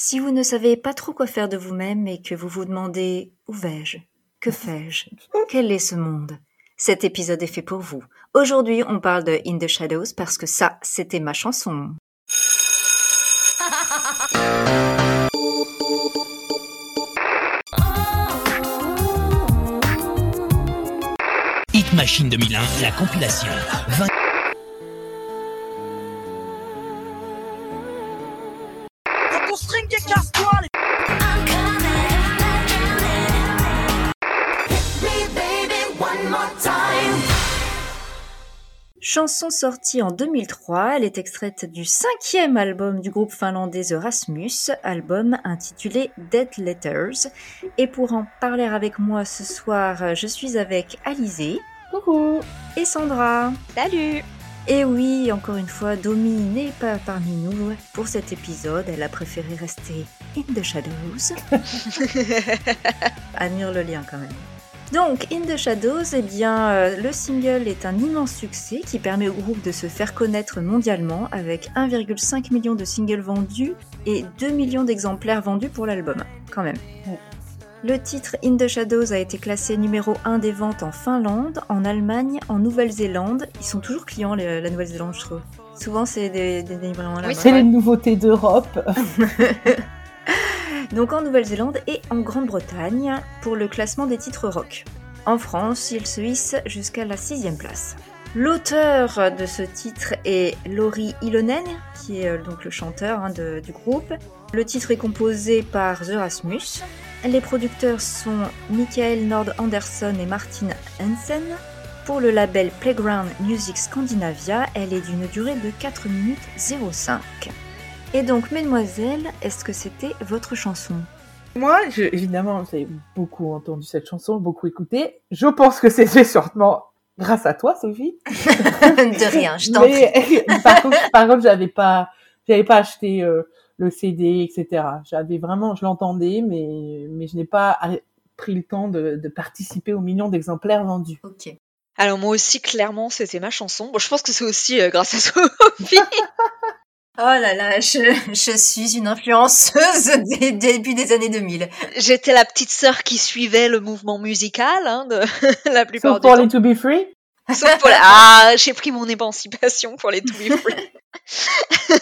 Si vous ne savez pas trop quoi faire de vous-même et que vous vous demandez où vais-je? Que fais-je? Quel est ce monde? Cet épisode est fait pour vous. Aujourd'hui, on parle de In the Shadows parce que ça, c'était ma chanson. Hit Machine 2001, la compilation. 20... Chanson sortie en 2003, elle est extraite du cinquième album du groupe finlandais The Rasmus, album intitulé Dead Letters. Et pour en parler avec moi ce soir, je suis avec Alizé. Coucou Et Sandra. Salut Et oui, encore une fois, Domi n'est pas parmi nous pour cet épisode. Elle a préféré rester in the shadows. Admire le lien quand même. Donc, In the Shadows, eh bien, euh, le single est un immense succès qui permet au groupe de se faire connaître mondialement avec 1,5 million de singles vendus et 2 millions d'exemplaires vendus pour l'album, quand même. Ouais. Le titre In the Shadows a été classé numéro 1 des ventes en Finlande, en Allemagne, en Nouvelle-Zélande. Ils sont toujours clients, les- la Nouvelle-Zélande, je trouve. Souvent, c'est des, des délivraisons là-bas. C'est les nouveautés d'Europe. Donc en Nouvelle-Zélande et en Grande-Bretagne pour le classement des titres rock. En France, il se hisse jusqu'à la sixième place. L'auteur de ce titre est Laurie Ilonen, qui est euh, donc le chanteur hein, du groupe. Le titre est composé par The Rasmus. Les producteurs sont Michael Nord Anderson et Martin Hansen. Pour le label Playground Music Scandinavia, elle est d'une durée de 4 minutes 05. Et donc, mesdemoiselles, est-ce que c'était votre chanson? Moi, je, évidemment, j'ai beaucoup entendu cette chanson, beaucoup écouté. Je pense que c'était sûrement grâce à toi, Sophie. De rien, je t'en prie. Par contre, par contre, j'avais pas, j'avais pas acheté euh, le CD, etc. J'avais vraiment, je l'entendais, mais mais je n'ai pas pris le temps de, de participer aux millions d'exemplaires vendus. Ok. Alors moi aussi, clairement, c'était ma chanson. Bon, je pense que c'est aussi euh, grâce à Sophie. Oh là là, je, je suis une influenceuse des début des années 2000. J'étais la petite sœur qui suivait le mouvement musical, hein, de la plupart Sauf du pour temps. les To Be Free. Sauf pour la- Ah, j'ai pris mon émancipation pour les To Be Free.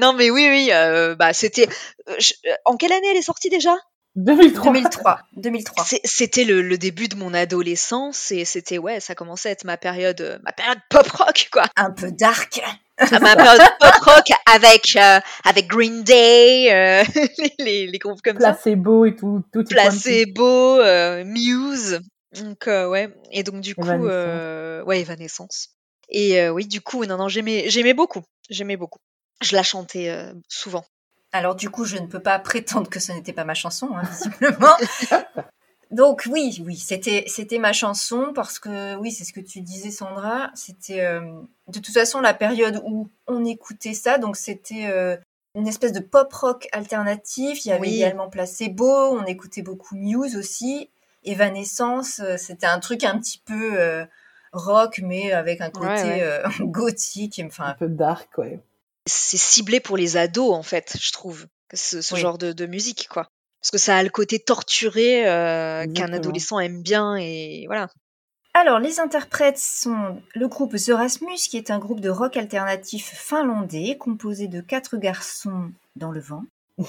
non, mais oui, oui, euh, bah c'était... euh, je- euh, En quelle année elle est sortie déjà? 2003. 2003. 2003. C'est- C'était le, le début de mon adolescence et c'était, ouais, ça commençait à être ma période, ma période pop rock, quoi. Un peu dark. À ma période pop rock avec euh, avec Green Day, euh, les, groupes comme ça, Placebo et tout, tout. Placebo, euh, Muse, donc euh, ouais, et donc du coup, Evanescence. euh, ouais, Evanescence. Et euh, oui, du coup, non, non, j'aimais, j'aimais beaucoup, j'aimais beaucoup. Je la chantais euh, souvent. Alors du coup, je ne peux pas prétendre que ce n'était pas ma chanson, hein, visiblement. Donc oui, oui, c'était c'était ma chanson parce que oui, c'est ce que tu disais, Sandra. C'était euh, de toute façon la période où on écoutait ça, donc c'était euh, une espèce de pop rock alternatif. Il y avait Oui. également Placebo, on écoutait beaucoup Muse aussi, Evanescence. euh, C'était un truc un petit peu euh, rock, mais avec un côté Ouais, ouais. euh, gothique. Enfin, Un peu dark, ouais. C'est ciblé pour les ados, en fait, je trouve, ce, ce Oui. genre de, de musique, quoi. Parce que ça a le côté torturé euh, qu'un adolescent aime bien et voilà. Alors, les interprètes sont le groupe The Rasmus, qui est un groupe de rock alternatif finlandais, composé de quatre garçons dans le vent.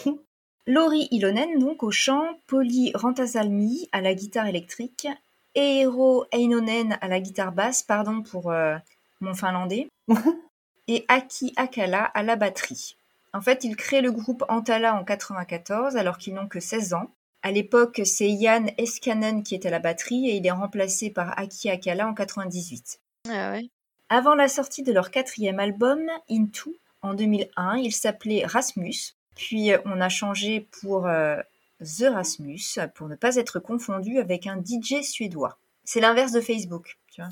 Lauri Ilonen, donc, au chant, Polly Rantasalmi à la guitare électrique, Eero Einonen à la guitare basse, pardon pour euh, mon finlandais, et Aki Akala à la batterie. En fait, ils créent le groupe Antala en 94, alors qu'ils n'ont que 16 ans. À l'époque, c'est Yann Eskanen qui est à la batterie et il est remplacé par Aki Akala en 98. Ah ouais. Avant la sortie de leur quatrième album, Into, en 2001, il s'appelait Rasmus. Puis euh, on a changé pour euh, The Rasmus pour ne pas être confondu avec un DJ suédois. C'est l'inverse de Facebook. Tu vois.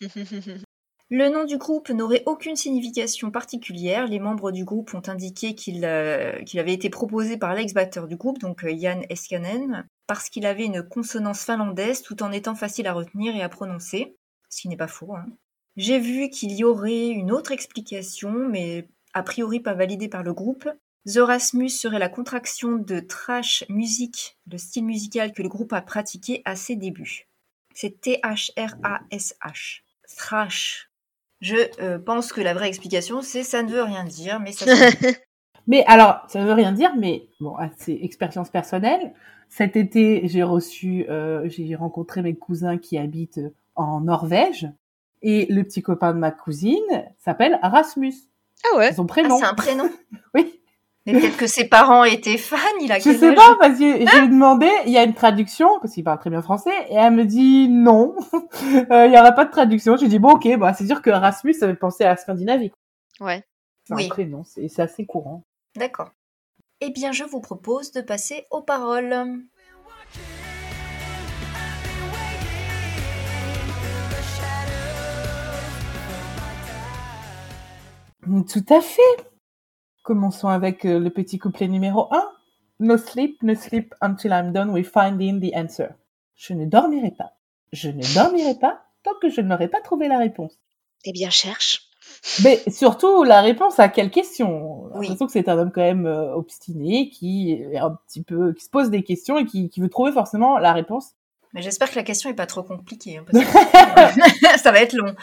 Le nom du groupe n'aurait aucune signification particulière. Les membres du groupe ont indiqué qu'il euh, avait été proposé par l'ex-batteur du groupe, donc euh, Jan Eskanen, parce qu'il avait une consonance finlandaise tout en étant facile à retenir et à prononcer, ce qui n'est pas faux. hein. J'ai vu qu'il y aurait une autre explication, mais a priori pas validée par le groupe. Zorasmus serait la contraction de trash music, le style musical que le groupe a pratiqué à ses débuts. C'est T-H-R-A-S-H. Thrash. Je euh, pense que la vraie explication, c'est ça ne veut rien dire, mais ça Mais alors, ça veut rien dire, mais bon, ah, c'est expérience personnelle. Cet été, j'ai reçu, euh, j'ai rencontré mes cousins qui habitent euh, en Norvège, et le petit copain de ma cousine s'appelle Rasmus. Ah ouais C'est son Ah, prénom. c'est un prénom. Oui. Mais peut-être que ses parents étaient fans, il a Je sais pas, parce que j'ai demandé, il y a une traduction, parce qu'il parle très bien français, et elle me dit non, Euh, il y aura pas de traduction. J'ai dit bon, ok, bah, c'est sûr que Rasmus, ça fait penser à la Scandinavie. Ouais. C'est Oui. un prénom, c'est assez courant. D'accord. Eh bien, je vous propose de passer aux paroles. Tout à fait. Commençons avec euh, le petit couplet numéro 1. No sleep, no sleep until I'm done with finding the answer. Je ne dormirai pas. Je ne dormirai pas tant que je n'aurai pas trouvé la réponse. Eh bien, cherche. Mais surtout la réponse à quelle question? J'ai Oui. l'impression que c'est un homme quand même euh, obstiné qui est un petit peu qui se pose des questions et qui, qui veut trouver forcément la réponse. Mais j'espère que la question est pas trop compliquée. hein, parce que ça va être long.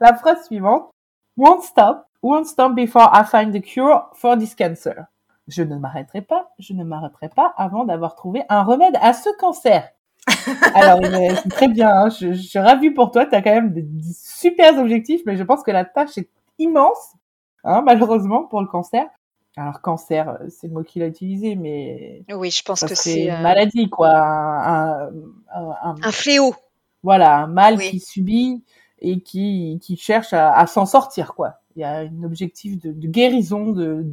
La phrase suivante Won't stop, won't stop before I find the cure for this cancer. Je ne m'arrêterai pas, je ne m'arrêterai pas avant d'avoir trouvé un remède à ce cancer. Alors, euh, c'est très bien, hein, je, je suis ravie pour toi, tu as quand même des, des super objectifs, mais je pense que la tâche est immense, hein, malheureusement, pour le cancer. Alors, cancer, euh, c'est le mot qu'il a utilisé, mais Oui, je pense que c'est une euh, maladie, quoi. Un, un- un- un- un fléau. voilà, un mal Oui. qui subit et qui, qui cherche à, à s'en sortir, quoi. Il y a un objectif de, de guérison, de,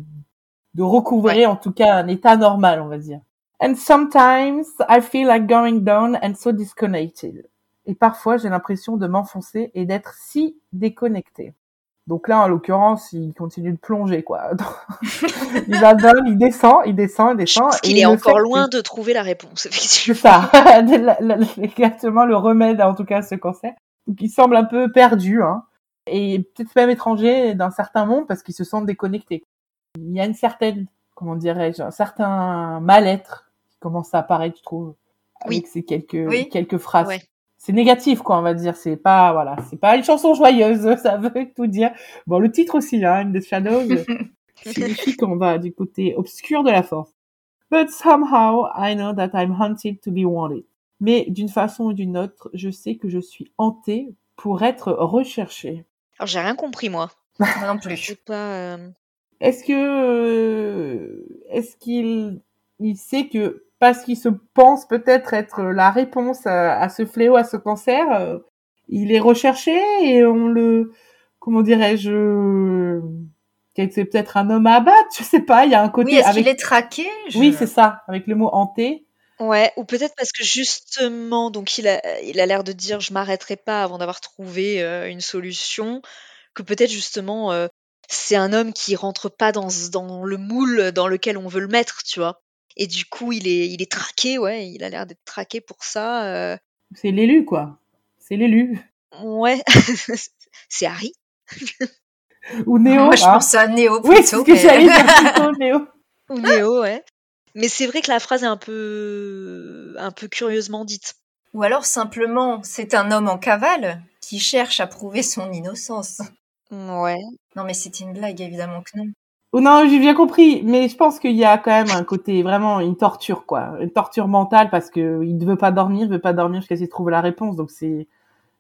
de recouvrer en tout cas un état normal, on va dire. And sometimes I feel like going down and so disconnected. Et parfois j'ai l'impression de m'enfoncer et d'être si déconnecté. Donc là, en l'occurrence, il continue de plonger, quoi. il va down, il descend, il descend, il Je descend. pense et est encore loin que- de trouver la réponse, c'est ça, exactement le remède en tout cas à ce cancer. Donc il semble un peu perdu, hein, et peut-être même étranger d'un certain monde parce qu'il se sent déconnecté. Il y a une certaine, comment dirais-je, un certain mal-être qui commence à apparaître, je trouve, avec Oui. ces quelques Oui. quelques phrases. Ouais. C'est négatif, quoi, on va dire. C'est pas, voilà, c'est pas une chanson joyeuse, ça veut tout dire. Bon, le titre aussi, hein, In the Shadows, signifie qu'on va du côté obscur de la force. But somehow I know that I'm hunted to be wanted. Mais d'une façon ou d'une autre, je sais que je suis hantée pour être recherchée. Alors, j'ai rien compris, moi. Moi non plus. pas. euh, Est-ce que euh, est-ce qu'il il sait que parce qu'il se pense peut-être être la réponse à, à ce fléau, à ce cancer, euh, il est recherché et on le comment dirais-je c'est peut-être un homme à abattre, je sais pas, il y a un côté Oui, est-ce avec qu'il est traqué? Je- Oui, c'est ça, avec le mot hanté. Ouais, ou peut-être parce que justement, donc il a, il a l'air de dire je m'arrêterai pas avant d'avoir trouvé euh, une solution, que peut-être justement euh, c'est un homme qui rentre pas dans, dans le moule dans lequel on veut le mettre, tu vois? Et du coup, il est, il est traqué, ouais, il a l'air d'être traqué pour ça. euh, C'est l'élu quoi. C'est l'élu. Ouais, c'est Harry. Ou Néo. Moi, je hein. pense à Néo Oui, c'est plutôt. ce que mais- j'allais dire plutôt, Néo. Ou Néo, ouais. Mais c'est vrai que la phrase est un peu, un peu curieusement dite. Ou alors simplement, c'est un homme en cavale qui cherche à prouver son innocence. Ouais. Non, mais c'était une blague, évidemment que non. Oh non, j'ai bien compris, mais je pense qu'il y a quand même un côté vraiment une torture quoi, une torture mentale parce que il ne veut pas dormir, il veut pas dormir jusqu'à ce qu'il trouve la réponse. Donc c'est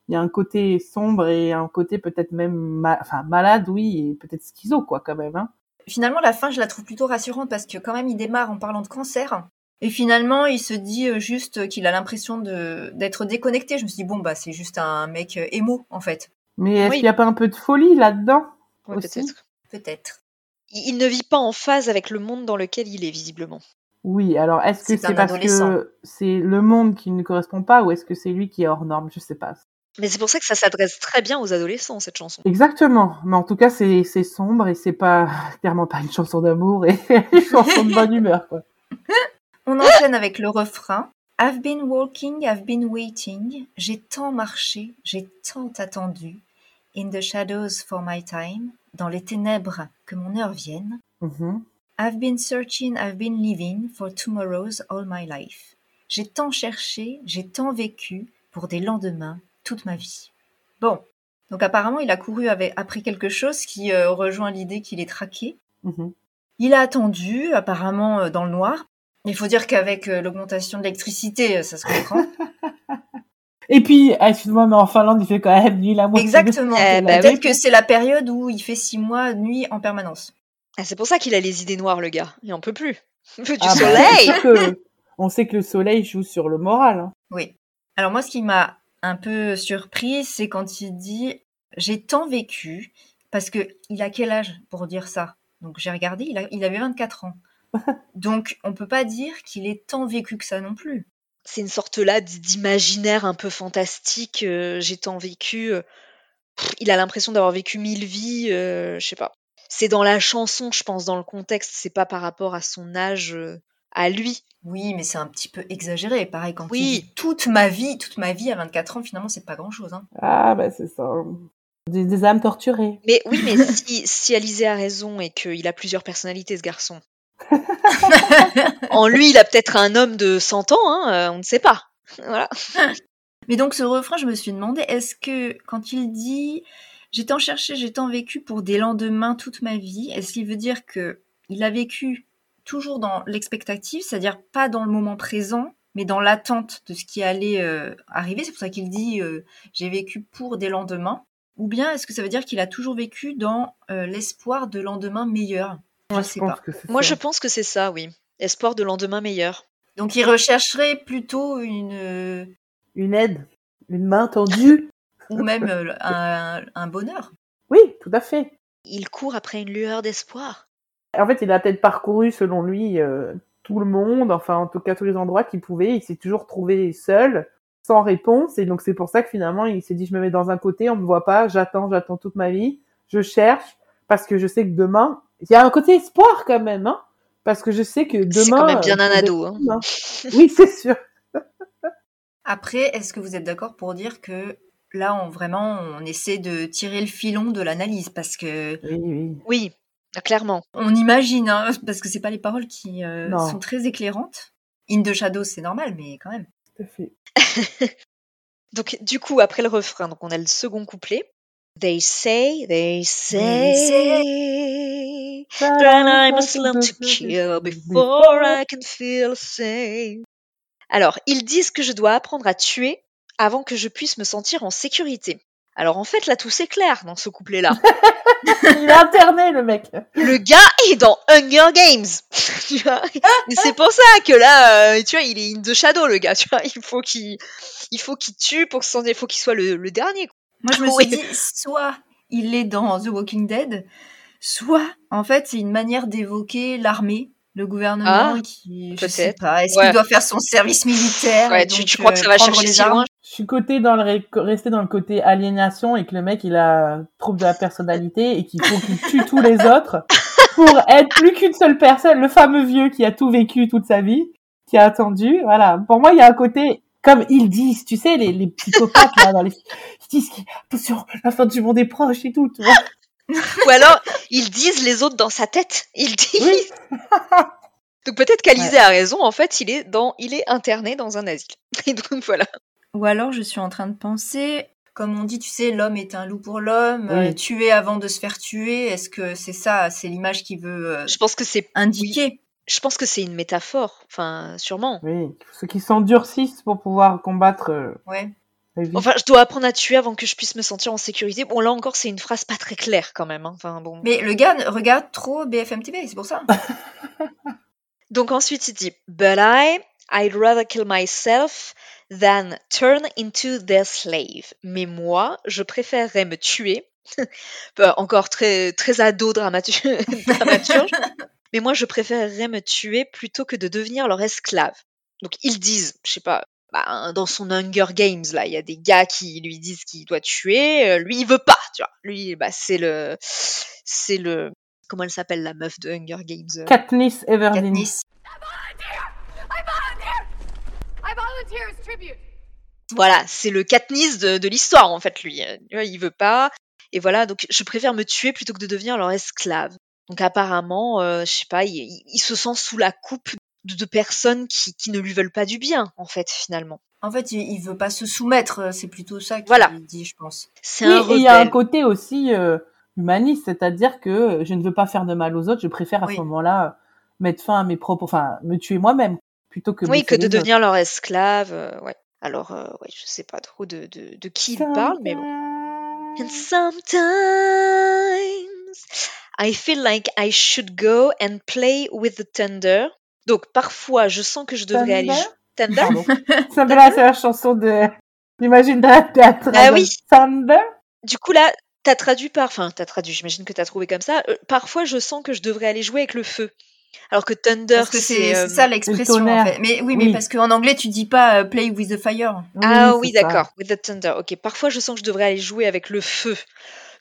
il y a un côté sombre et un côté peut-être même ma- enfin malade oui et peut-être schizo quoi quand même hein. Finalement, la fin, je la trouve plutôt rassurante parce que quand même, il démarre en parlant de cancer. Et finalement, il se dit euh, juste qu'il a l'impression de d'être déconnecté. Je me suis dit, bon, bah, c'est juste un mec euh, émo, en fait. Mais est-ce Oui. qu'il y a pas un peu de folie là-dedans Ouais, Aussi? peut-être. Peut-être. Il ne vit pas en phase avec le monde dans lequel il est, visiblement. Oui, alors est-ce que C'est parce que c'est le monde qui ne correspond pas ou est-ce que c'est lui qui est hors norme? Je sais pas. Mais c'est pour ça que ça s'adresse très bien aux adolescents, cette chanson. Exactement, mais en tout cas c'est c'est sombre et c'est pas clairement pas une chanson d'amour et une chanson de bonne humeur quoi. On enchaîne avec le refrain. I've been walking, I've been waiting. J'ai tant marché, j'ai tant attendu. In the shadows for my time. Dans les ténèbres, que mon heure vienne. Mhm. I've been searching, I've been living for tomorrows all my life. J'ai tant cherché, j'ai tant vécu pour des lendemains toute ma vie. Bon, donc apparemment il a couru avec, après quelque chose qui euh, rejoint l'idée qu'il est traqué. Mhm. Il a attendu, apparemment euh, dans le noir. Il faut dire qu'avec euh, l'augmentation de l'électricité, ça se comprend. Et puis, ah, excuse-moi, mais en Finlande, il fait quand même nuit la moitié. de- Exactement. Eh ben Peut-être que c'est la période où il fait six mois nuit en permanence. Ah, c'est pour ça qu'il a les idées noires, le gars. Il en peut plus. Il veut du Ah bah, soleil. que- on sait que le soleil joue sur le moral. hein. Oui. Alors moi, ce qui m'a un peu surpris, c'est quand il dit j'ai tant vécu parce que il a quel âge pour dire ça? Donc j'ai regardé, il, a- il avait 24 ans. Donc on peut pas dire qu'il est tant vécu que ça non plus. C'est une sorte là d'imaginaire un peu fantastique. euh, J'ai tant vécu. euh, il a l'impression d'avoir vécu mille vies. euh, je sais pas. C'est dans la chanson, je pense, dans le contexte. C'est pas par rapport à son âge, euh, à lui. Oui, mais c'est un petit peu exagéré. Pareil quand Oui. il dit toute ma vie, toute ma vie à 24 ans, finalement c'est pas grand chose. Hein. Ah, bah c'est ça. Des, des âmes torturées. Mais oui, mais si, si Alizé a raison et qu'il a plusieurs personnalités, ce garçon. en lui, il a peut-être un homme de 100 ans, hein, euh, on ne sait pas. Voilà. Mais donc ce refrain, je me suis demandé, est-ce que quand il dit j'ai tant cherché, j'ai tant vécu pour des lendemains toute ma vie, est-ce qu'il veut dire que il a vécu toujours dans l'expectative, c'est-à-dire pas dans le moment présent, mais dans l'attente de ce qui allait euh, arriver C'est pour ça qu'il dit euh, j'ai vécu pour des lendemains. Ou bien est-ce que ça veut dire qu'il a toujours vécu dans euh, l'espoir de lendemains meilleurs? Moi, Je sais pense pas. que c'est Moi, ça. je pense que c'est ça, oui. Espoir de lendemain meilleur. Donc il rechercherait plutôt une Une aide, une main tendue. ou même un, un bonheur. Oui, tout à fait. Il court après une lueur d'espoir. En fait, il a peut-être parcouru, selon lui, euh, tout le monde, enfin, en tout cas, tous les endroits qu'il pouvait. Il s'est toujours trouvé seul, sans réponse. Et donc, c'est pour ça que finalement, il s'est dit, je me mets dans un côté, on me voit pas, j'attends, j'attends toute ma vie, je cherche, parce que je sais que demain, il y a un côté espoir quand même, hein, parce que je sais que demain. C'est quand même bien euh, un pour ado. Hein. Oui, c'est sûr. Après, est-ce que vous êtes d'accord pour dire que là, on vraiment, on essaie de tirer le filon de l'analyse? Parce que Oui, oui. Oui, clairement. on imagine, hein, parce que c'est pas les paroles qui euh, sont très éclairantes. In the Shadows, c'est normal, mais quand même. Tout à fait. Donc, du coup, après le refrain, donc on a le second couplet. They say, they say, that I must learn to kill before I can feel safe. Alors, ils disent que je dois apprendre à tuer avant que je puisse me sentir en sécurité. Alors en fait, là, tout c'est clair dans ce couplet-là. Il est interné, le mec. Le gars est dans Hunger Games. Tu vois? C'est pour ça que là, euh, tu vois, il est in the shadow, le gars. Tu vois, il faut qu'il, il faut qu'il tue pour se sentir, il faut qu'il soit le, le dernier. quoi. Moi, je me suis dit, soit il est dans The Walking Dead, soit, en fait, c'est une manière d'évoquer l'armée, le gouvernement Ah, qui, je sais pas, est-ce Ouais. qu'il doit faire son service militaire Ouais, tu, tu crois que euh, ça va prendre chercher les si armes loin? Je suis côté dans le resté dans le côté aliénation et que le mec il a trouble de la personnalité et qu'il faut qu'il tue tous les autres pour être plus qu'une seule personne, le fameux vieux qui a tout vécu toute sa vie, qui a attendu. Voilà. Pour moi, il y a un côté comme ils disent, tu sais, les, les psychopathes là dans les, ils disent attention, la fin du monde est proche et tout. Tu vois Ou alors, ils disent les autres dans sa tête. Ils disent. Oui. Donc peut-être qu'Alizé a raison. En fait, il est dans, il est interné dans un asile. Et donc voilà. Ou alors, je suis en train de penser, comme on dit, tu sais, l'homme est un loup pour l'homme, Oui. euh, tuer avant de se faire tuer. Est-ce que c'est ça, c'est l'image qui veut euh, Je pense que c'est, indiquer? Je pense que c'est une métaphore. Enfin, sûrement. Oui. Ceux qui s'endurcissent pour pouvoir combattre. euh, Ouais. Enfin, je dois apprendre à tuer avant que je puisse me sentir en sécurité. Bon, là encore, c'est une phrase pas très claire quand même. hein. Enfin bon. Mais le gars regarde trop BFM TV, c'est pour ça. Donc ensuite, il dit But I, I'd rather kill myself than turn into their slave. Mais moi, je préférerais me tuer. Bah, encore très, très ado dramaturge. dramaturge. Mais moi, je préférerais me tuer plutôt que de devenir leur esclave. Donc ils disent, je sais pas, bah, dans son Hunger Games, là, il y a des gars qui lui disent qu'il doit tuer. euh, lui, il veut pas, tu vois. Lui, bah, c'est le, c'est le, comment elle s'appelle la meuf de Hunger Games euh, Katniss Everdeen. Katniss. I volunteer! I volunteer as tribute! Voilà, c'est le Katniss de, de l'histoire en fait lui. Euh, Il veut pas. Et voilà, donc je préfère me tuer plutôt que de devenir leur esclave. Donc apparemment, euh, je sais pas, il, il- il se sent sous la coupe de, de personnes qui, qui ne lui veulent pas du bien, en fait, finalement. En fait, il, il veut pas se soumettre, euh, c'est plutôt ça qu'il Voilà. dit, je pense. C'est Oui, un et il y a un côté aussi euh, humaniste, c'est-à-dire que je ne veux pas faire de mal aux autres, je préfère à Oui. ce moment-là mettre fin à mes propres, enfin, me tuer moi-même plutôt que Oui, que de devenir leur esclave. euh, ouais. Alors, euh, ouais, je sais pas trop de, de, de qui il parle, mais bon. And sometimes I feel like I should go and play with the thunder. Donc parfois je sens que je devrais aller Thunder jou- Thunder. Ça me c'est la chanson de l'imagine de la théâtre. Ah oui. Thunder. Du coup là, t'as traduit par, enfin t'as traduit, j'imagine que t'as trouvé comme ça. Euh, parfois je sens que je devrais aller jouer avec le feu. Alors que Thunder c'est euh, ça l'expression en fait. Mais oui, Oui. mais parce qu'en anglais tu dis pas euh, play with the fire. Ah oui, d'accord. With the thunder. Ok. Parfois, je sens que je devrais aller jouer avec le feu.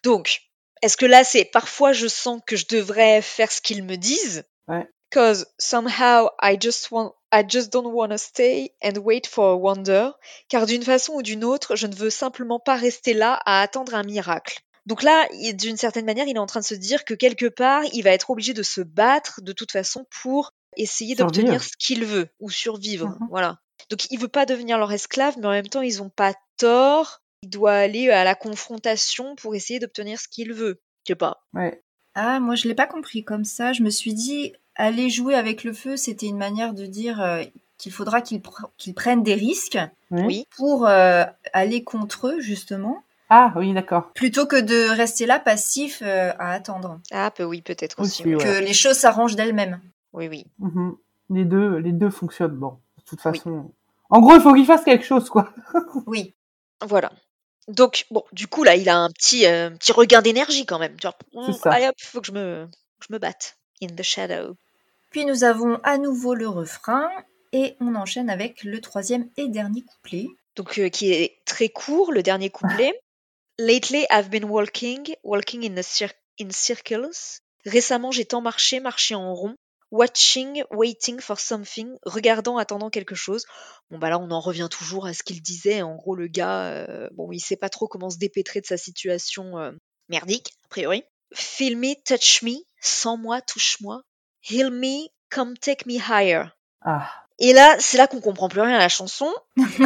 Donc, est-ce que là, c'est parfois je sens que je devrais faire ce qu'ils me disent? Ouais. Cause somehow I just want, I just don't want to stay and wait for a wonder. Car d'une façon ou d'une autre, je ne veux simplement pas rester là à attendre un miracle. Donc là, d'une certaine manière, il est en train de se dire que quelque part, il va être obligé de se battre de toute façon pour essayer d'obtenir ce qu'il veut ou survivre. Mhm. Voilà. Donc il veut pas devenir leur esclave, mais en même temps ils ont pas tort. Il doit aller à la confrontation pour essayer d'obtenir ce qu'il veut. Je sais pas. Ouais. Ah, moi je l'ai pas compris comme ça. Je me suis dit aller jouer avec le feu, c'était une manière de dire euh, qu'il faudra qu'ils pr- qu'ils prennent des risques Oui. Oui. pour euh, aller contre eux justement, Ah oui, d'accord. plutôt que de rester là passif euh, à attendre. Ah peu oui peut-être aussi. Aussi, oui. ouais. Que les choses s'arrangent d'elles-mêmes. Oui oui. Mhm. Les deux, les deux fonctionnent. Bon, de toute façon. En gros, il faut qu'il fasse quelque chose, quoi. Oui. Voilà. Donc bon, du coup là, il a un petit euh, petit regain d'énergie quand même. Genre, C'est mm, ça. allez hop, faut que je me que je me batte. In the shadow. Puis nous avons à nouveau le refrain et on enchaîne avec le troisième et dernier couplet. donc euh, qui est très court, le dernier couplet. Lately, I've been walking, walking in, circles. Récemment, j'ai tant marché, marché en rond. Watching, waiting for something, regardant, attendant quelque chose. Bon bah là, on en revient toujours à ce qu'il disait. En gros, le gars, euh, bon, il sait pas trop comment se dépêtrer de sa situation euh, merdique, a priori. Feel me, touch me, sans moi, touche-moi. Heal me, come take me higher. Ah. Et là, c'est là qu'on comprend plus rien à la chanson.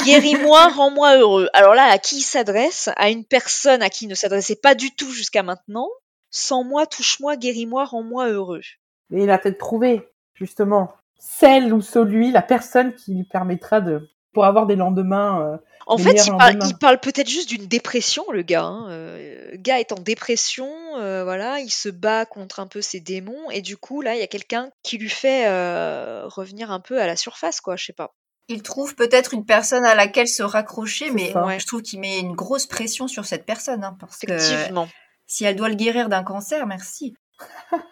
Guéris-moi, rends-moi heureux. Alors là, à qui il s'adresse? À une personne à qui il ne s'adressait pas du tout jusqu'à maintenant. Sans moi, touche-moi, guéris-moi, rends-moi heureux. Et il a peut-être trouvé, justement, celle ou celui, la personne qui lui permettra de, pour avoir des lendemains. euh, En fait, il parle, lendemains. il parle peut-être juste d'une dépression, le gars. hein. Euh, le gars est en dépression, euh, voilà, il se bat contre un peu ses démons, et du coup, là, il y a quelqu'un qui lui fait euh, revenir un peu à la surface, quoi, je sais pas. Il trouve peut-être une personne à laquelle se raccrocher, mais ça. Ouais. je trouve qu'il met une grosse pression sur cette personne. hein, parce que Effectivement. si elle doit le guérir d'un cancer, merci.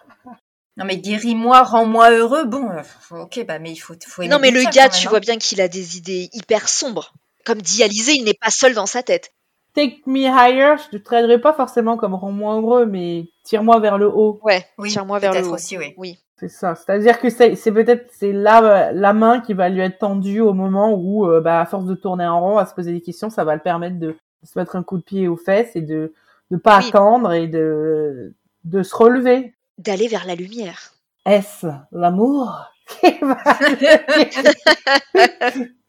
non mais guéris-moi, rends-moi heureux. Bon, euh, ok, bah mais il faut, faut Non, mais le gars, même, tu hein. vois bien qu'il a des idées hyper sombres. Comme dit Alizé, il n'est pas seul dans sa tête. Take me higher, je te traiterai pas forcément comme rends-moi heureux, mais tire-moi vers le haut. Ouais, Oui, tire-moi vers le haut. aussi, oui. Oui, C'est ça. C'est-à-dire que c'est, c'est peut-être c'est la, la main qui va lui être tendue au moment où, euh, bah, à force de tourner en rond, à se poser des questions, ça va le permettre de, de se mettre un coup de pied aux fesses et de de pas Oui. attendre et de de se relever. D'aller vers la lumière. Est-ce l'amour qui va-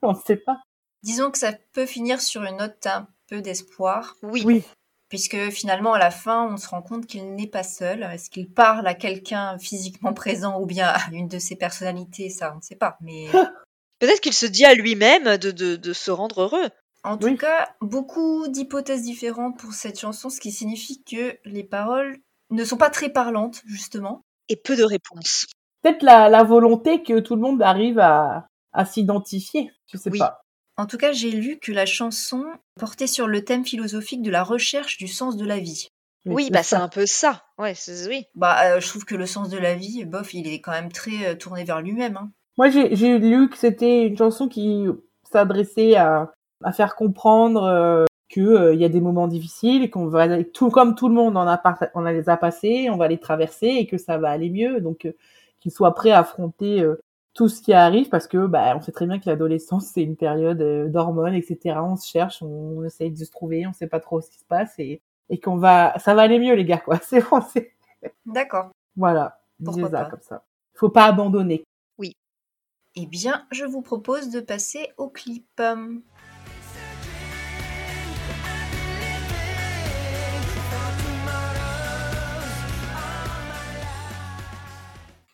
On ne sait pas. Disons que ça peut finir sur une note un peu d'espoir, Oui, Oui. puisque finalement à la fin on se rend compte qu'il n'est pas seul. Est-ce qu'il parle à quelqu'un physiquement présent ou bien à une de ses personnalités? Ça, on ne sait pas. Mais peut-être qu'il se dit à lui-même de, de, de se rendre heureux. En tout Oui. cas, beaucoup d'hypothèses différentes pour cette chanson, ce qui signifie que les paroles ne sont pas très parlantes, justement. Et peu de réponses. Peut-être la, la volonté que tout le monde arrive à, à s'identifier. Je sais Oui. pas. En tout cas, j'ai lu que la chanson portait sur le thème philosophique de la recherche du sens de la vie. Mais Oui, c'est bah c'est ça. un peu ça. Ouais, c'est oui. Bah, euh, je trouve que le sens de la vie, bof, il est quand même très euh, tourné vers lui-même. hein. Moi, j'ai j'ai lu que c'était une chanson qui s'adressait à, à faire comprendre euh, que euh, il y a des moments difficiles et qu'on va tout comme tout le monde en a on a les a passés, on va les traverser et que ça va aller mieux. Donc euh, qu'il soit prêt à affronter euh, tout ce qui arrive parce que bah on sait très bien que l'adolescence c'est une période euh, d'hormones etc. On se cherche, on, on essaye de se trouver, on sait pas trop ce qui se passe et et qu'on va ça va aller mieux les gars quoi. C'est bon, c'est D'accord. Voilà, Pourquoi pas. comme ça. Faut pas abandonner. Eh bien, je vous propose de passer au clip.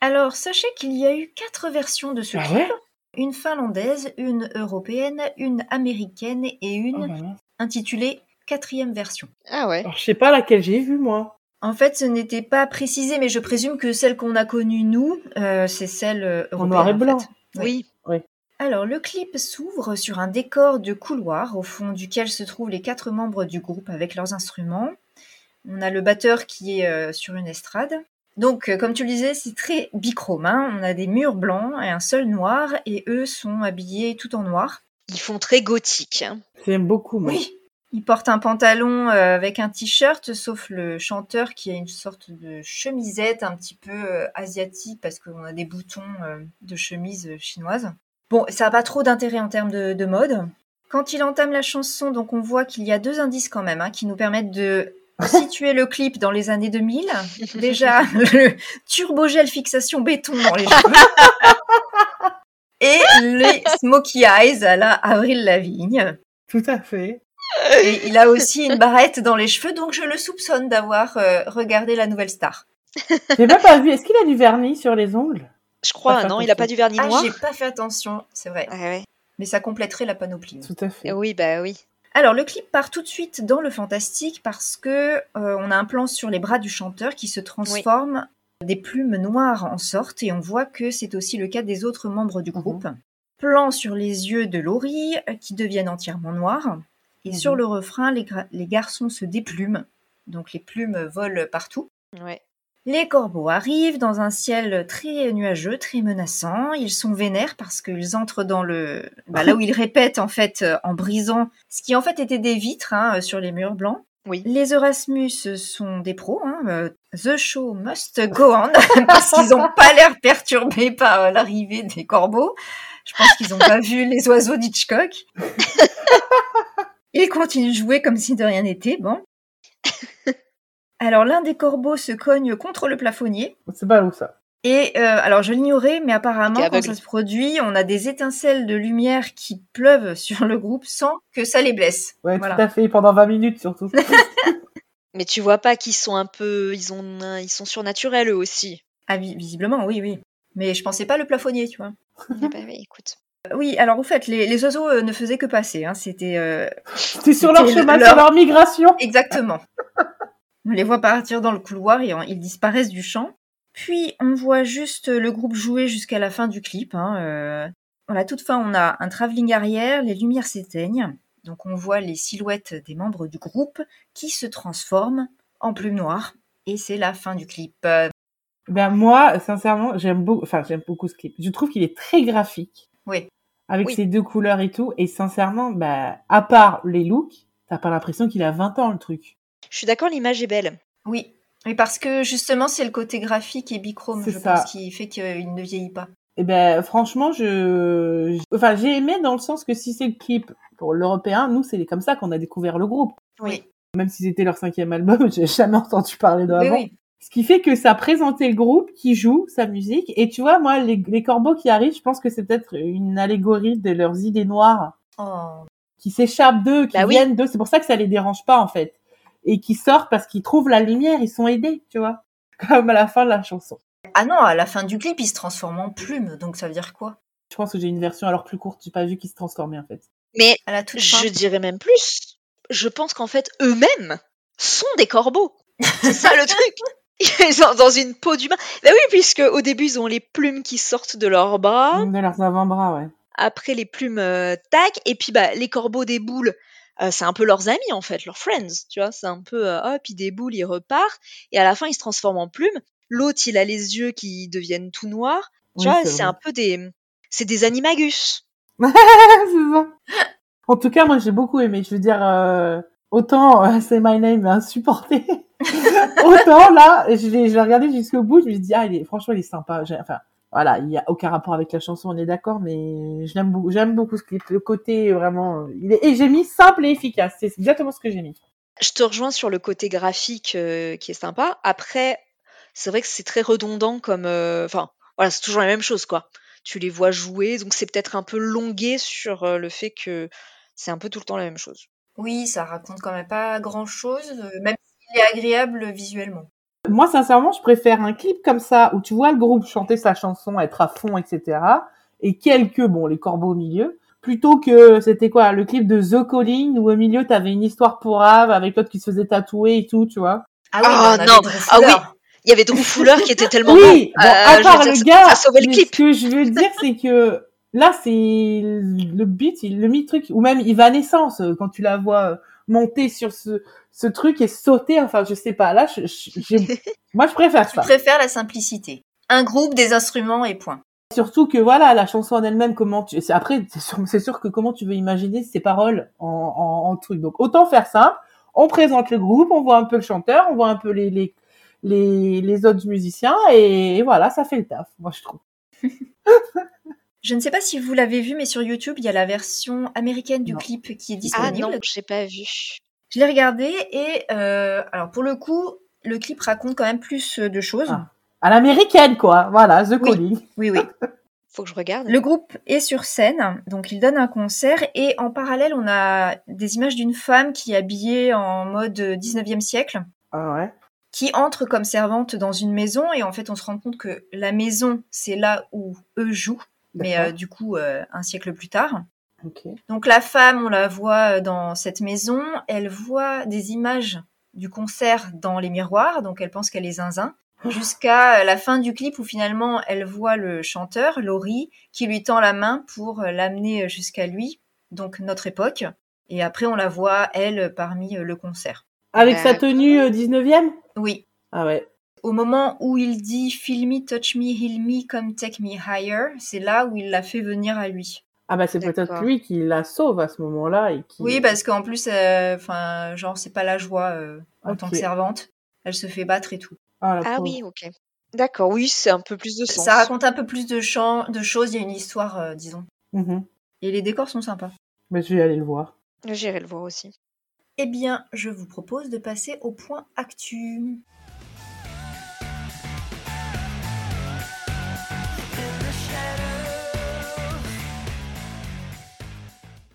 Alors, sachez qu'il y a eu quatre versions de ce Ah clip. ouais Une finlandaise, une européenne, une américaine et une Oh, bah, intitulée quatrième version. Ah ouais. Alors, je sais pas laquelle j'ai vue, moi. En fait, ce n'était pas précisé, mais je présume que celle qu'on a connue nous, euh, c'est celle euh, En européenne. noir et en blanc. fait. Oui. Oui. Alors, le clip s'ouvre sur un décor de couloir au fond duquel se trouvent les quatre membres du groupe avec leurs instruments. On a le batteur qui est euh, sur une estrade. Donc, euh, comme tu le disais, c'est très bichrome. hein. On a des murs blancs et un seul noir, et eux sont habillés tout en noir. Ils font très gothique. hein. J'aime beaucoup, moi. Oui. Ils portent un pantalon euh, avec un t-shirt, sauf le chanteur qui a une sorte de chemisette un petit peu euh, asiatique parce qu'on a des boutons de chemise chinoise. Bon, ça n'a pas trop d'intérêt en termes de, de mode. Quand il entame la chanson, donc on voit qu'il y a deux indices quand même hein, qui nous permettent de situer le clip dans les années 2000. Déjà, le turbogel fixation béton dans les cheveux. Et les smokey eyes à la Avril Lavigne. Tout à fait. Et il a aussi une barrette dans les cheveux, donc je le soupçonne d'avoir euh, regardé la nouvelle star. J'ai même pas vu. Est-ce qu'il a du vernis sur les ongles? Je crois, non, il a pas attention. du vernis Ah, noir. j'ai pas fait attention, c'est vrai. Ah ouais. Mais ça compléterait la panoplie. Tout à fait. Oui, bah oui. Alors le clip part tout de suite dans le fantastique parce que euh, on a un plan sur les bras du chanteur qui se transforme, des plumes noires en sortent et on voit que c'est aussi le cas des autres membres du groupe. Plan sur les yeux de Laurie euh, qui deviennent entièrement noirs et Mhm. sur le refrain les, garçons se déplument, donc les plumes volent partout. Ouais. Les corbeaux arrivent dans un ciel très nuageux, très menaçant. Ils sont vénères parce qu'ils entrent dans le bah, là où ils répètent en fait euh, en brisant ce qui en fait était des vitres hein, euh, sur les murs blancs. Oui. Les Erasmus sont des pros. hein, euh, The show must go on parce qu'ils n'ont pas l'air perturbés par l'arrivée des corbeaux. Je pense qu'ils n'ont pas vu les oiseaux d'Hitchcock. Ils continuent de jouer comme si de rien n'était. Bon. Alors l'un des corbeaux se cogne contre le plafonnier. C'est pas où ça. Et euh, alors je l'ignorais, mais apparemment quand ça se produit, on a des étincelles de lumière qui pleuvent sur le groupe sans que ça les blesse. Ouais, Voilà. tout à fait. Pendant 20 minutes surtout. Mais tu vois pas qu'ils sont un peu, ils ont, un- ils sont surnaturels eux aussi. Ah vi- visiblement, oui, oui. Mais je pensais pas le plafonnier, tu vois. Ah bah oui, écoute. Oui, alors au fait, les, les oiseaux euh, ne faisaient que passer. Hein. C'était euh, C'est sur leur C'était chemin, leur- sur leur migration. exactement. On les voit partir dans le couloir et en- ils disparaissent du champ. Puis on voit juste le groupe jouer jusqu'à la fin du clip. Hein. euh. Voilà, à toute fin, on a un travelling arrière, les lumières s'éteignent. Donc on voit les silhouettes des membres du groupe qui se transforment en plumes noires. Et c'est la fin du clip. Euh, Ben moi, sincèrement, j'aime beaucoup. Enfin, j'aime beaucoup ce clip. Je trouve qu'il est très graphique. Oui. Avec Oui. ses deux couleurs et tout. Et sincèrement, bah, à part les looks, t'as pas l'impression qu'il a 20 ans le truc. Je suis d'accord, l'image est belle. Oui. Mais parce que justement, c'est le côté graphique et bichrome, je ça. pense, qui fait qu'il ne vieillit pas. Et ben franchement, je, enfin, j'ai aimé dans le sens que si c'est le clip pour l'européen, nous c'est comme ça qu'on a découvert le groupe. Oui. Même si c'était leur cinquième album, j'ai jamais entendu parler d'eux Oui, avant. oui. Ce qui fait que ça présentait le groupe qui joue sa musique. Et tu vois, moi, les, les corbeaux qui arrivent, je pense que c'est peut-être une allégorie de leurs idées noires Oh. qui s'échappent d'eux, qui Bah oui. viennent d'eux. C'est pour ça que ça les dérange pas, en fait. Et qui sortent parce qu'ils trouvent la lumière, ils sont aidés, tu vois. Comme à la fin de la chanson. Ah non, à la fin du clip, il se transforme en plume, donc ça veut dire quoi? Je pense que j'ai une version alors plus courte, j'ai pas vu qu'ils se transformaient, en fait. Mais À la toute fin. je dirais même plus. Je pense qu'en fait, eux-mêmes sont des corbeaux. C'est ça le truc. Ils sont dans une peau d'humain. Bah oui, puisque au début, ils ont les plumes qui sortent de leurs bras. De leurs avant-bras, ouais. Après, les plumes, euh, tac. Et puis, bah, les corbeaux des boules, euh, c'est un peu leurs amis, en fait, leurs friends. Tu vois, c'est un peu, euh, hop, il déboule, il repart. Et à la fin, il se transforme en plume. L'autre, il a les yeux qui deviennent tout noirs. Tu Oui, vois, c'est un peu des. C'est des animagus. c'est ça. En tout cas, moi, j'ai beaucoup aimé. Je veux dire, euh, autant euh, C'est My Name insupporté. autant là, je l'ai je l'ai regardé jusqu'au bout. Je me suis dit, ah, il est, franchement, il est sympa. J'ai- Enfin, voilà, il y a aucun rapport avec la chanson, on est d'accord, mais je l'aime beaucoup. J'aime beaucoup ce clip. Le côté vraiment, euh, il est, et j'ai mis simple et efficace. C'est exactement ce que j'ai mis. Je te rejoins sur le côté graphique euh, qui est sympa. Après, c'est vrai que c'est très redondant comme, euh, enfin, voilà, c'est toujours la même chose, quoi. Tu les vois jouer, donc c'est peut-être un peu longué sur euh, le fait que c'est un peu tout le temps la même chose. Oui, ça raconte quand même pas grand-chose, euh, même s'il est agréable visuellement. Moi, sincèrement, je préfère un clip comme ça où tu vois le groupe chanter sa chanson, être à fond, etc. Et quelques, bon, les corbeaux au milieu, plutôt que c'était quoi le clip de The Calling où au milieu t'avais une histoire pour Ave avec l'autre qui se faisait tatouer et tout, tu vois. Ah oui, Ah, bah, non. Ah oui. Il y avait Drew Fuller qui était tellement Oui, bon. bon, Euh, à je part dire, le ça- gars, ça sauvait le clip. ce que je veux dire, c'est que là, c'est le beat, le mi-truc, ou même Evanescence, euh, quand tu la vois euh, monter sur ce, ce truc et sauter, enfin, je sais pas, là, je, je- moi, je préfère ça. préfères la simplicité. Un groupe, des instruments et point. Surtout que voilà, la chanson en elle-même, comment tu, après, c'est sûr, sûr que comment tu veux imaginer ces paroles en, en, en truc. Donc, autant faire simple. On présente le groupe, on voit un peu le chanteur, on voit un peu les, les, les, les autres musiciens et, et voilà, ça fait le taf, moi, je trouve. Je ne sais pas si vous l'avez vu, mais sur YouTube, il y a la version américaine du Non. clip qui est Ah disponible. non, j'ai pas vu. Je l'ai regardé et euh, alors pour le coup, le clip raconte quand même plus de choses. Ah. À l'américaine, quoi. Voilà, The Oui. Calling. Oui, oui. Faut que je regarde. Le groupe est sur scène, donc il donne un concert et en parallèle, on a des images d'une femme qui est habillée en mode 19e siècle, Ah ouais. qui entre comme servante dans une maison et en fait, on se rend compte que la maison, c'est là où eux jouent, mais euh, du coup, euh, un siècle plus tard. Ok. Donc la femme, on la voit dans cette maison, elle voit des images du concert dans les miroirs, donc elle pense qu'elle est zinzin, jusqu'à la fin du clip où finalement elle voit le chanteur, Laurie, qui lui tend la main pour l'amener jusqu'à lui, donc notre époque. Et après on la voit, elle, parmi le concert. Avec sa tenue euh, 19e Oui. Ah ouais. Au moment où il dit Feel me, touch me, heal me, come take me higher, c'est là où il l'a fait venir à lui. Ah bah c'est peut-être lui qui la sauve à ce moment-là et qui. Oui, parce qu'en plus, euh, enfin, genre, c'est pas la joie euh, en tant que servante. Elle se fait battre et tout. Ah, Ah oui, ok. D'accord, oui, c'est un peu plus de sens. Ça raconte un peu plus de, de choses. Il y a une histoire, euh, disons. Mhm. Et les décors sont sympas. Mais je vais aller le voir. J'irai le voir aussi. Eh bien, je vous propose de passer au point actu.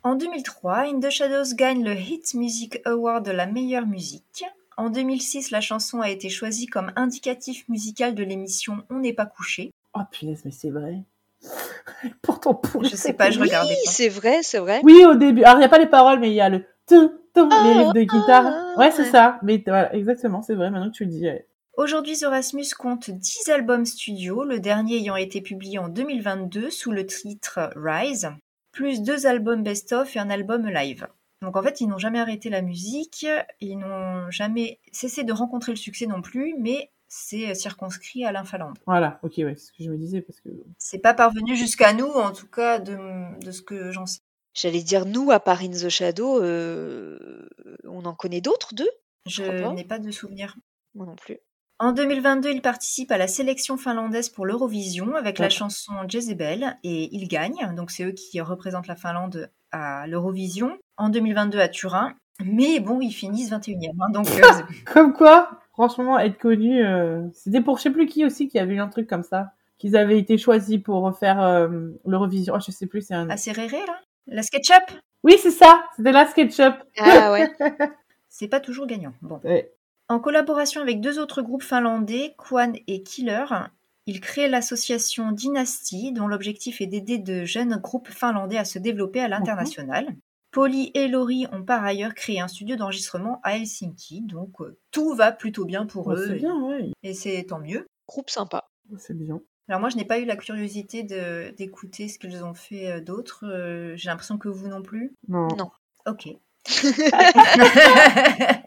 En 2003, In the Shadows gagne le Hit Music Award de la meilleure musique. En 2006, la chanson a été choisie comme indicatif musical de l'émission On n'est pas couché. Oh punaise, mais c'est vrai. Pourtant pour. Je sais pas, je Oui, regardais pas. c'est vrai, c'est vrai. Oui, au début. Alors il n'y a pas les paroles, mais il y a le tout, tout, Ah, les riffs de guitare. ah, ouais, c'est ouais. ça. Mais voilà, exactement, c'est vrai. Maintenant que tu le dis. ouais. Aujourd'hui, The Rasmus compte 10 albums studio, le dernier ayant été publié en 2022 sous le titre Rise, plus deux albums best-of et un album live. Donc en fait, ils n'ont jamais arrêté la musique, ils n'ont jamais cessé de rencontrer le succès non plus, mais c'est circonscrit à l'infalande. Voilà, ok, ouais, c'est ce que je me disais parce que. C'est pas parvenu jusqu'à nous, en tout cas de, de ce que j'en sais. J'allais dire, nous, à part In the Shadow, euh, on en connaît d'autres, d'eux? Je crois pas. n'ai pas de souvenir. Moi non plus. En 2022, il participe à la sélection finlandaise pour l'Eurovision avec la chanson Jezebel et il gagne. Donc c'est eux qui représentent la Finlande à l'Eurovision. En 2022 à Turin. Mais bon, ils finissent 21e. hein, donc euh, Comme quoi, franchement, être connu, euh, c'était pour je sais plus qui aussi qui avait eu un truc comme ça, qu'ils avaient été choisis pour refaire euh, l'Eurovision. Oh, je sais plus, c'est un. assez réré là? La SketchUp, Oui, c'est ça. C'était la SketchUp. Ah ouais. c'est pas toujours gagnant. Bon. Ouais. En collaboration avec deux autres groupes finlandais, Kwan et Killer, il crée l'association Dynasty, dont l'objectif est d'aider de jeunes groupes finlandais à se développer à l'international. Polly et Laurie ont par ailleurs créé un studio d'enregistrement à Helsinki, donc euh, tout va plutôt bien pour Oh, eux, c'est et- bien, ouais. et c'est tant mieux. Groupe sympa. C'est bien. Alors moi, je n'ai pas eu la curiosité d'écouter ce qu'ils ont fait euh, d'autres. euh, J'ai l'impression que vous non plus. Non. Non. Ok.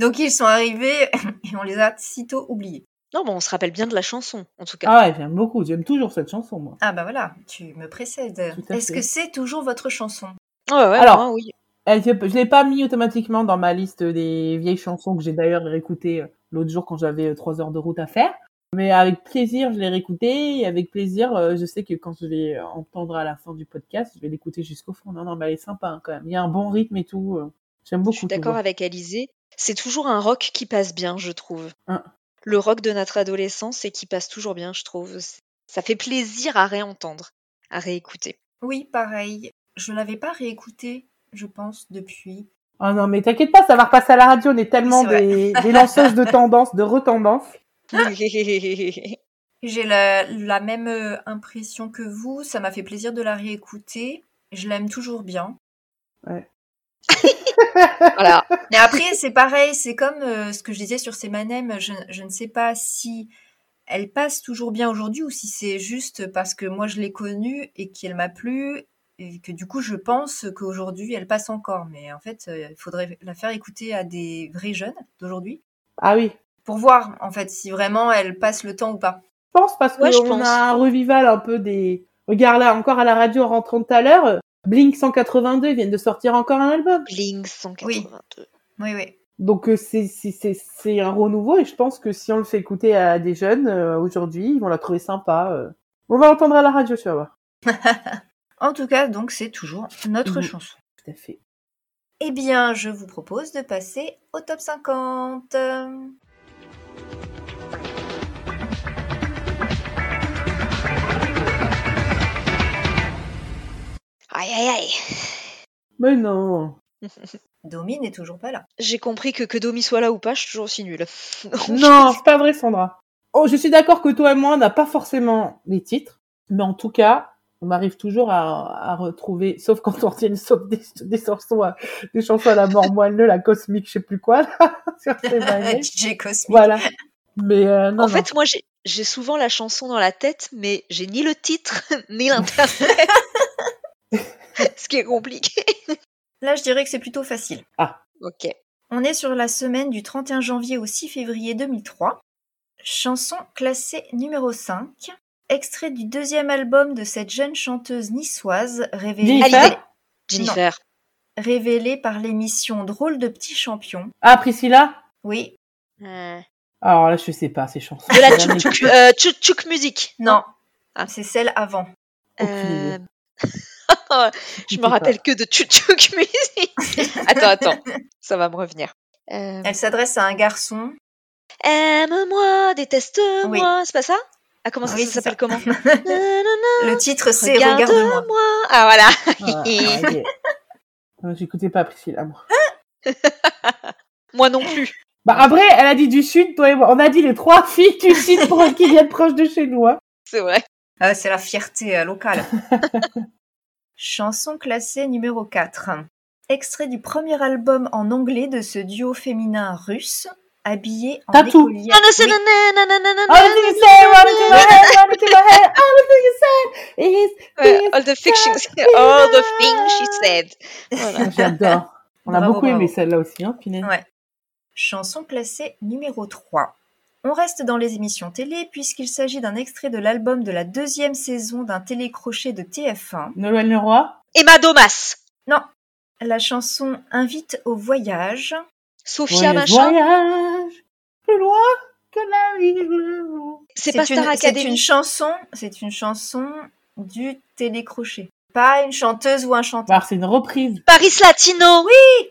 donc ils sont arrivés et on les a sitôt oubliés. Non, mais on se rappelle bien de la chanson, en tout cas. Ah ouais, j'aime beaucoup. J'aime toujours cette chanson, moi. Ah bah voilà, tu me précèdes. Est-ce que c'est toujours votre chanson? Ouais, ouais, Alors, moi, oui. Elle, je je l'ai pas mis automatiquement dans ma liste des vieilles chansons que j'ai d'ailleurs réécoutées euh, l'autre jour quand j'avais euh, trois heures de route à faire. Mais avec plaisir, je l'ai réécoutée et avec plaisir, euh, je sais que quand je vais entendre à la fin du podcast, je vais l'écouter jusqu'au fond. Non, non, mais elle est sympa hein, quand même. Il y a un bon rythme et tout. J'aime beaucoup. Je suis d'accord avec Alizé. C'est toujours un rock qui passe bien, je trouve. Hein. le rock de notre adolescence et qui passe toujours bien, je trouve. Ça fait plaisir à réentendre, à réécouter. Oui, pareil. Je l'avais pas réécouté, je pense, depuis. Oh non, mais t'inquiète pas, ça va repasser à la radio. On est tellement des, des lanceuses de tendances, de retendance. J'ai la, la même euh, impression que vous. Ça m'a fait plaisir de la réécouter. Je l'aime toujours bien. voilà. Mais après, c'est pareil. C'est comme euh, ce que je disais sur ces manems. Je, je ne sais pas si elle passe toujours bien aujourd'hui ou si c'est juste parce que moi je l'ai connue et qu'elle m'a plu et que du coup je pense qu'aujourd'hui elle passe encore. Mais en fait, euh, il faudrait la faire écouter à des vrais jeunes d'aujourd'hui Ah oui. pour voir en fait si vraiment elle passe le temps ou pas. Je pense parce Ouais, je qu'on a un revival un peu des. Regarde là, encore à la radio en rentrant tout à l'heure, Blink 182 ils viennent de sortir encore un album. Blink 182. Oui, oui. Donc euh, c'est c'est c'est c'est un renouveau et je pense que si on le fait écouter à des jeunes euh, aujourd'hui, ils vont la trouver sympa. euh. On va l'entendre à la radio, tu vas voir. En tout cas, donc c'est toujours notre Mhm. chanson. Tout à fait. Eh bien, je vous propose de passer au top 50. Aïe aïe aïe. Mais non. Domi n'est toujours pas là. J'ai compris que que Domi soit là ou pas, je suis toujours aussi nulle. Non, c'est pas vrai, Sandra. Oh, je suis d'accord que toi et moi, on n'a pas forcément les titres, mais en tout cas, on arrive toujours à, à retrouver, sauf quand on tient sauf des, des chansons, à, des chansons à la mort moelleux, la cosmique, je sais plus quoi, là, sur. DJ Cosmic. Voilà. Mais euh, non, en non. fait, moi, j'ai j'ai souvent la chanson dans la tête, mais j'ai ni le titre, ni l'interprète. Ce qui est compliqué. Là, je dirais que c'est plutôt facile. Ok. On est sur la semaine du 31 janvier au 6 février 2003. Chanson classée numéro 5. Extrait du deuxième album de cette jeune chanteuse niçoise révélée, Jennifer. Jennifer. révélée par l'émission Drôle de petits champions. Ah, Priscilla? Oui, Euh, Alors là, je sais pas, ces chansons. De la tchouk euh, tchouk tchouk musique. non, Ah. c'est celle avant. Euh. je me rappelle que de tchouk musique. attends, attends. Ça va me revenir. Euh, Elle s'adresse à un garçon. Aime-moi, déteste-moi. Oui. C'est pas ça? Ah, comment ça, Oui, ça s'appelle ça. comment? Le titre c'est Regarde-moi. Regarde-moi. Ah, voilà. Ah. Euh, J'écoutais pas Priscilla, moi. Moi non plus. Bah après, elle a dit du sud, toi et moi. On a dit les trois filles du sud pour- qui viennent proche de chez nous. Hein. C'est vrai. Ah, c'est la fierté euh, locale. Chanson classée numéro 4. Extrait du premier album en anglais de ce duo féminin russe, habillé en Tattoo. écolière. Ah, Oui, All the head. All the things you said is Ouais, all the things, all the things she said. Voilà. J'adore. On a Bravo, beaucoup aimé celle-là aussi, hein, Pinel. Ouais. Chanson classée numéro 3. On reste dans les émissions télé puisqu'il s'agit d'un extrait de l'album de la deuxième saison d'un télécrochet de TF1. Noël le roi. Emma Domas. Non, la chanson invite au voyage. Sophia Voyage, machin. voyage, plus loin que la ville. C'est pas une, Star c'est Academy. une chanson, c'est une chanson du télécrochet. Pas une chanteuse ou un chanteur. Bah, c'est une reprise. Paris Latino. Oui.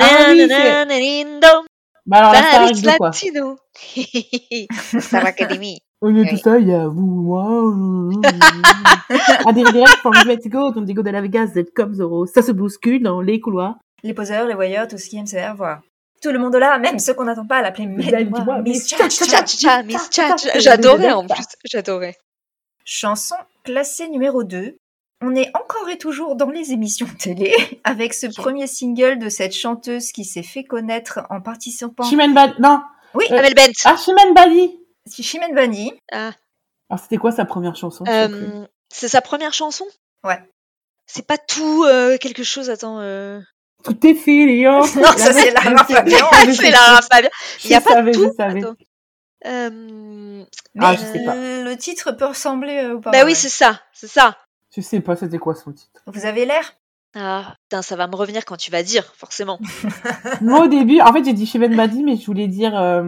Ah oui, c'est- Bah alors, la Star Paris avec de quoi Latino. Star Academy. Au lieu de Oui. tout ça, il y a vous, moi. À dire direct, from Mexico, on dit go de la Vegas, Z comme Zoro. Ça se bouscule dans les couloirs. Les poseurs, les voyeurs, tout ce qui aime se faire voir. Tout le monde là, même ceux qu'on n'attend pas à l'appeler Miss Miss J'adorais en plus. J'adorais. Chanson classée numéro 2. On est encore et toujours dans les émissions télé avec ce premier single de cette chanteuse qui s'est fait connaître en participant. Chimène Badi. Non. Oui, Euh, Amel Bent. Ah, Chimène Badi. Chimène Bani. Ah. Alors, c'était quoi sa première chanson. Euh, c'est sa première chanson? Ouais. C'est pas tout euh, quelque chose, attends. Euh... Tout est filiant. Non, ça, c'est Lara Fabian. c'est Lara Fabian. Il y a pas savais, tout. je savais. Attends. Euh... Mais Ah, je sais pas. euh, le titre peut ressembler euh, aux Bah paroles. oui, c'est ça, c'est ça. Je sais pas, c'était quoi son titre. Vous avez l'air Ah, putain, ça va me revenir quand tu vas dire, forcément. Moi, au début, en fait, j'ai dit Chimène Badi, mais je voulais dire euh,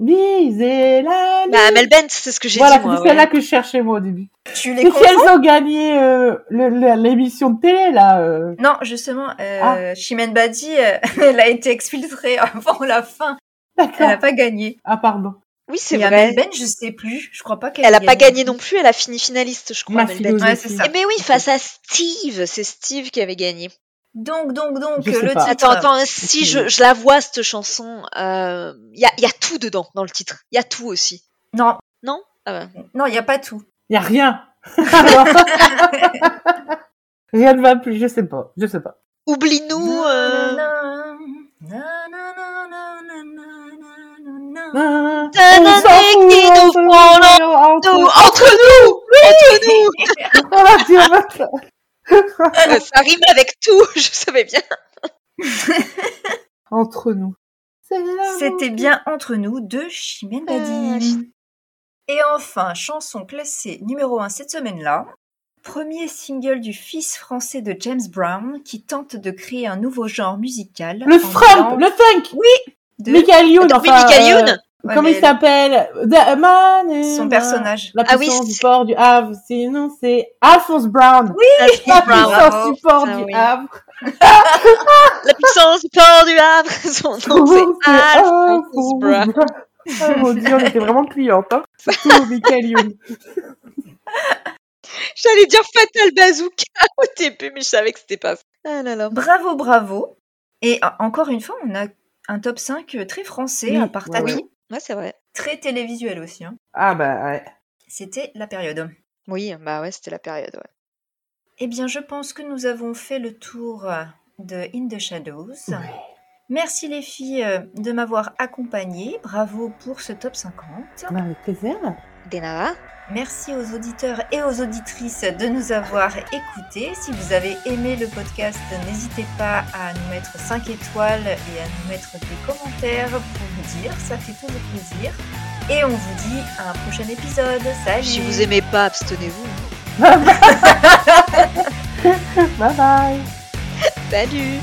Lisez la Bah, Amel Bent, c'est ce que j'ai Voilà, dit, moi. c'était celle-là ouais. que je cherchais, moi, au début. Tu les C'est si elles ont gagné euh, l'émission de télé, là. euh. Non, justement, euh, Ah. Badi, euh, elle a été exfiltrée avant la fin. Elle n'a D'accord. pas gagné. Ah, pardon. Oui, c'est vrai. Amel Ben, je sais plus. Je crois pas qu'elle Elle a pas gagné non plus, elle a fini finaliste, je crois. Amel Ben. Ouais, ça. Mais oui, face à Steve, c'est Steve qui avait gagné. Donc, donc, donc, Je le titre. Attends, attends, si je, je la vois cette chanson, il y, a, y a tout dedans dans le titre. Il y a tout aussi. Non, Non? Ah bah. non, il n'y a pas tout. Il y a rien. Rien ne va plus, je sais pas, je sais pas. Oublie-nous. euh, On s'en fout, entre- nous, entre nous Entre nous On va dire maintenant. Euh, Ça rime avec tout, je savais bien. Entre nous. C'était bien entre nous de Chimène Badi. Et enfin, chanson classée numéro 1 cette semaine-là. Premier single du fils français de James Brown qui tente de créer un nouveau genre musical. Le mêlant le funk. De Michael Youn, oui, enfin. Michael euh, Youn. Ouais, comment mais il s'appelle The Man in son personnage. La Ah oui, puissance du c'est- port du Havre. Sinon, c'est Alphonse Brown. Alphonse La Brown. puissance du port Ah du oui. Havre. La puissance du port du Havre. Son nom, c'est Alphonse Alphonse Brown. Brown. Oh mon dieu, on était vraiment clientes, hein. Surtout Michael Youn. J'allais dire Fatal Bazooka au début, mais je savais que c'était pas ça. Ah là là. Bravo, bravo. Et encore une fois, on a un top 5 très français Oui, à part ouais, Tati. ouais. Ouais, c'est vrai. Très télévisuel aussi. hein. Ah bah ouais. C'était la période. Oui, bah ouais, c'était la période, ouais. Eh bien, je pense que nous avons fait le tour de In the Shadows. Merci les filles euh, de m'avoir accompagnée. Bravo pour ce top 50. Bah, avec plaisir. Merci aux auditeurs et aux auditrices de nous avoir écoutés. Si vous avez aimé le podcast, n'hésitez pas à nous mettre 5 étoiles et à nous mettre des commentaires pour vous dire. Ça fait toujours plaisir. Et on vous dit à un prochain épisode. Salut Si vous aimez pas, abstenez-vous. Bye bye. Salut